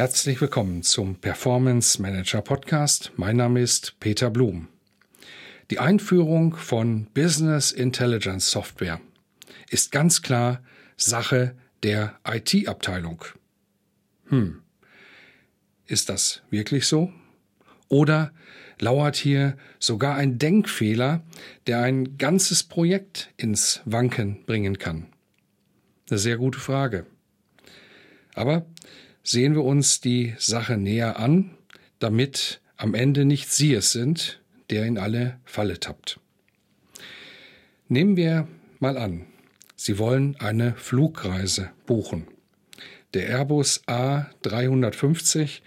Herzlich willkommen zum Performance Manager Podcast. Mein Name ist Peter Blum. Die Einführung von Business Intelligence Software ist ganz klar Sache der IT-Abteilung. Hm, ist das wirklich so? Oder lauert hier sogar ein Denkfehler, der ein ganzes Projekt ins Wanken bringen kann? Eine sehr gute Frage. Aber sehen wir uns die Sache näher an, damit am Ende nicht Sie es sind, der in alle Falle tappt. Nehmen wir mal an, Sie wollen eine Flugreise buchen. Der Airbus A350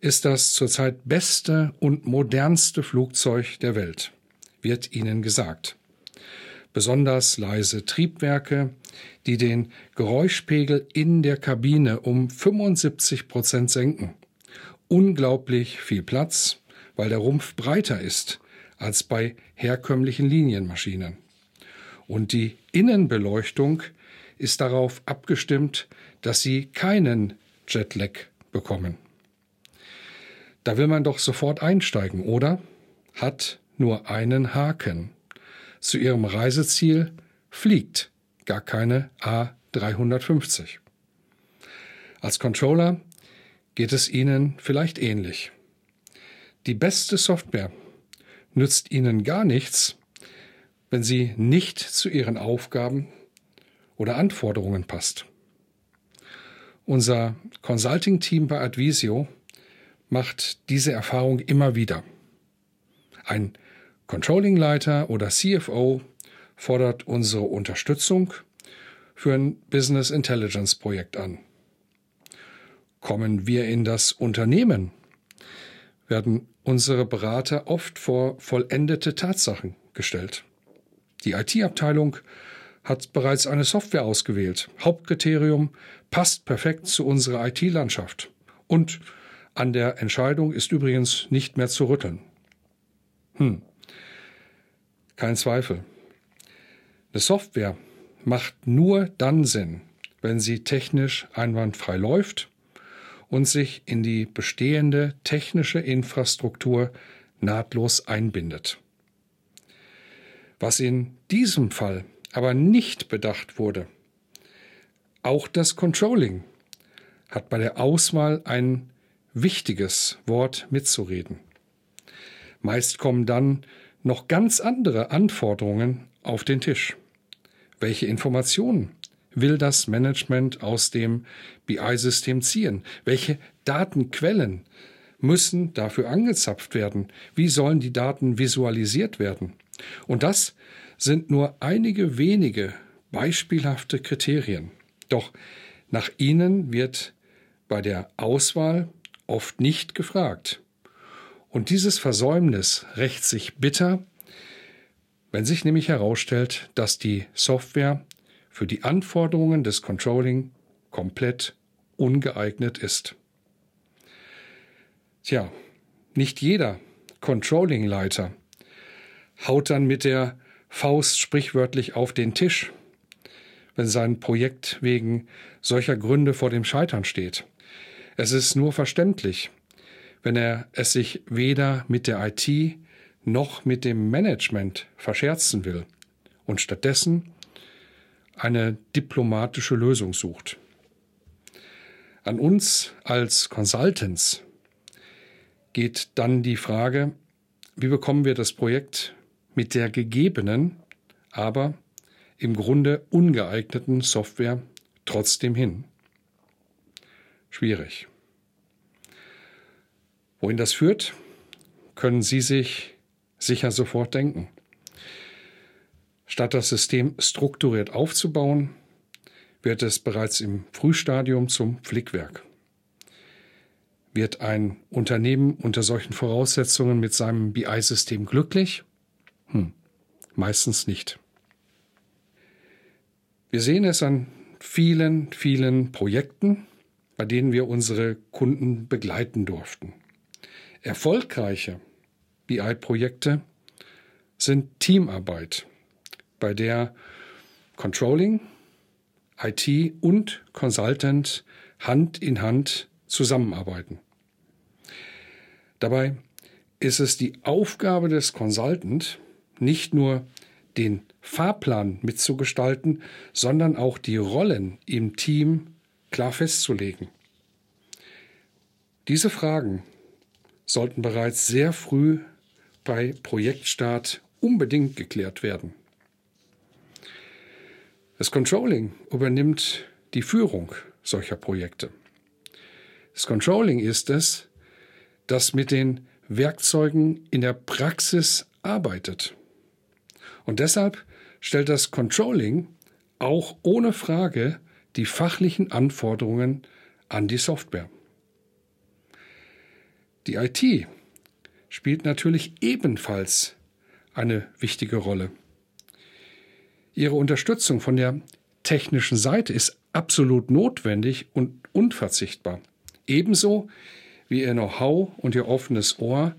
ist das zurzeit beste und modernste Flugzeug der Welt, wird Ihnen gesagt besonders leise Triebwerke, die den Geräuschpegel in der Kabine um 75 Prozent senken. Unglaublich viel Platz, weil der Rumpf breiter ist als bei herkömmlichen Linienmaschinen. Und die Innenbeleuchtung ist darauf abgestimmt, dass sie keinen Jetlag bekommen. Da will man doch sofort einsteigen, oder? Hat nur einen Haken zu ihrem Reiseziel fliegt gar keine A350. Als Controller geht es Ihnen vielleicht ähnlich. Die beste Software nützt Ihnen gar nichts, wenn sie nicht zu Ihren Aufgaben oder Anforderungen passt. Unser Consulting-Team bei Advisio macht diese Erfahrung immer wieder. Ein Controlling-Leiter oder CFO fordert unsere Unterstützung für ein Business Intelligence Projekt an. Kommen wir in das Unternehmen, werden unsere Berater oft vor vollendete Tatsachen gestellt. Die IT-Abteilung hat bereits eine Software ausgewählt. Hauptkriterium passt perfekt zu unserer IT-Landschaft. Und an der Entscheidung ist übrigens nicht mehr zu rütteln. Hm. Kein Zweifel. Eine Software macht nur dann Sinn, wenn sie technisch einwandfrei läuft und sich in die bestehende technische Infrastruktur nahtlos einbindet. Was in diesem Fall aber nicht bedacht wurde, auch das Controlling hat bei der Auswahl ein wichtiges Wort mitzureden. Meist kommen dann noch ganz andere Anforderungen auf den Tisch. Welche Informationen will das Management aus dem BI-System ziehen? Welche Datenquellen müssen dafür angezapft werden? Wie sollen die Daten visualisiert werden? Und das sind nur einige wenige beispielhafte Kriterien. Doch nach ihnen wird bei der Auswahl oft nicht gefragt. Und dieses Versäumnis rächt sich bitter, wenn sich nämlich herausstellt, dass die Software für die Anforderungen des Controlling komplett ungeeignet ist. Tja, nicht jeder Controlling-Leiter haut dann mit der Faust sprichwörtlich auf den Tisch, wenn sein Projekt wegen solcher Gründe vor dem Scheitern steht. Es ist nur verständlich, wenn er es sich weder mit der IT noch mit dem Management verscherzen will und stattdessen eine diplomatische Lösung sucht. An uns als Consultants geht dann die Frage, wie bekommen wir das Projekt mit der gegebenen, aber im Grunde ungeeigneten Software trotzdem hin? Schwierig. Wohin das führt, können Sie sich sicher sofort denken. Statt das System strukturiert aufzubauen, wird es bereits im Frühstadium zum Flickwerk. Wird ein Unternehmen unter solchen Voraussetzungen mit seinem BI-System glücklich? Hm, meistens nicht. Wir sehen es an vielen, vielen Projekten, bei denen wir unsere Kunden begleiten durften. Erfolgreiche BI-Projekte sind Teamarbeit, bei der Controlling, IT und Consultant Hand in Hand zusammenarbeiten. Dabei ist es die Aufgabe des Consultant, nicht nur den Fahrplan mitzugestalten, sondern auch die Rollen im Team klar festzulegen. Diese Fragen sollten bereits sehr früh bei Projektstart unbedingt geklärt werden. Das Controlling übernimmt die Führung solcher Projekte. Das Controlling ist es, das mit den Werkzeugen in der Praxis arbeitet. Und deshalb stellt das Controlling auch ohne Frage die fachlichen Anforderungen an die Software. Die IT spielt natürlich ebenfalls eine wichtige Rolle. Ihre Unterstützung von der technischen Seite ist absolut notwendig und unverzichtbar. Ebenso wie ihr Know-how und ihr offenes Ohr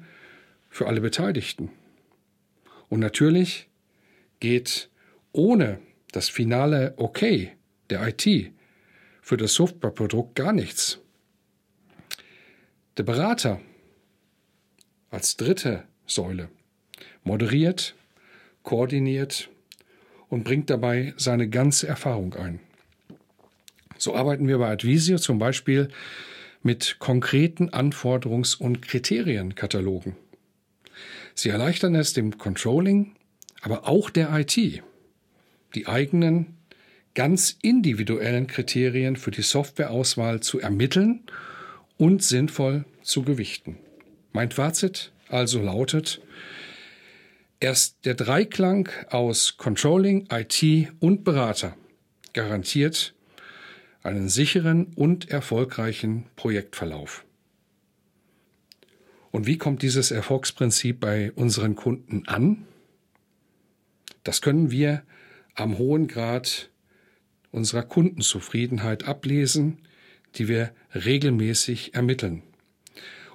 für alle Beteiligten. Und natürlich geht ohne das finale Okay der IT für das Softwareprodukt gar nichts. Der Berater als dritte Säule moderiert, koordiniert und bringt dabei seine ganze Erfahrung ein. So arbeiten wir bei Advisio zum Beispiel mit konkreten Anforderungs- und Kriterienkatalogen. Sie erleichtern es dem Controlling, aber auch der IT, die eigenen ganz individuellen Kriterien für die Softwareauswahl zu ermitteln und sinnvoll zu gewichten. Mein Fazit also lautet, erst der Dreiklang aus Controlling, IT und Berater garantiert einen sicheren und erfolgreichen Projektverlauf. Und wie kommt dieses Erfolgsprinzip bei unseren Kunden an? Das können wir am hohen Grad unserer Kundenzufriedenheit ablesen, die wir regelmäßig ermitteln.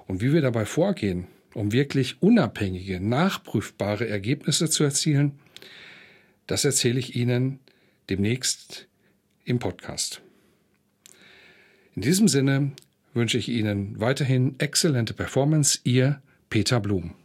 Und wie wir dabei vorgehen, um wirklich unabhängige, nachprüfbare Ergebnisse zu erzielen, das erzähle ich Ihnen demnächst im Podcast. In diesem Sinne wünsche ich Ihnen weiterhin exzellente Performance, Ihr Peter Blum.